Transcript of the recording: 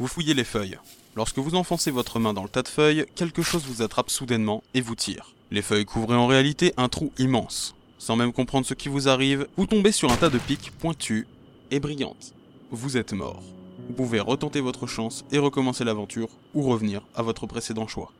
Vous fouillez les feuilles. Lorsque vous enfoncez votre main dans le tas de feuilles, quelque chose vous attrape soudainement et vous tire. Les feuilles couvraient en réalité un trou immense. Sans même comprendre ce qui vous arrive, vous tombez sur un tas de piques pointues et brillantes. Vous êtes mort. Vous pouvez retenter votre chance et recommencer l'aventure ou revenir à votre précédent choix.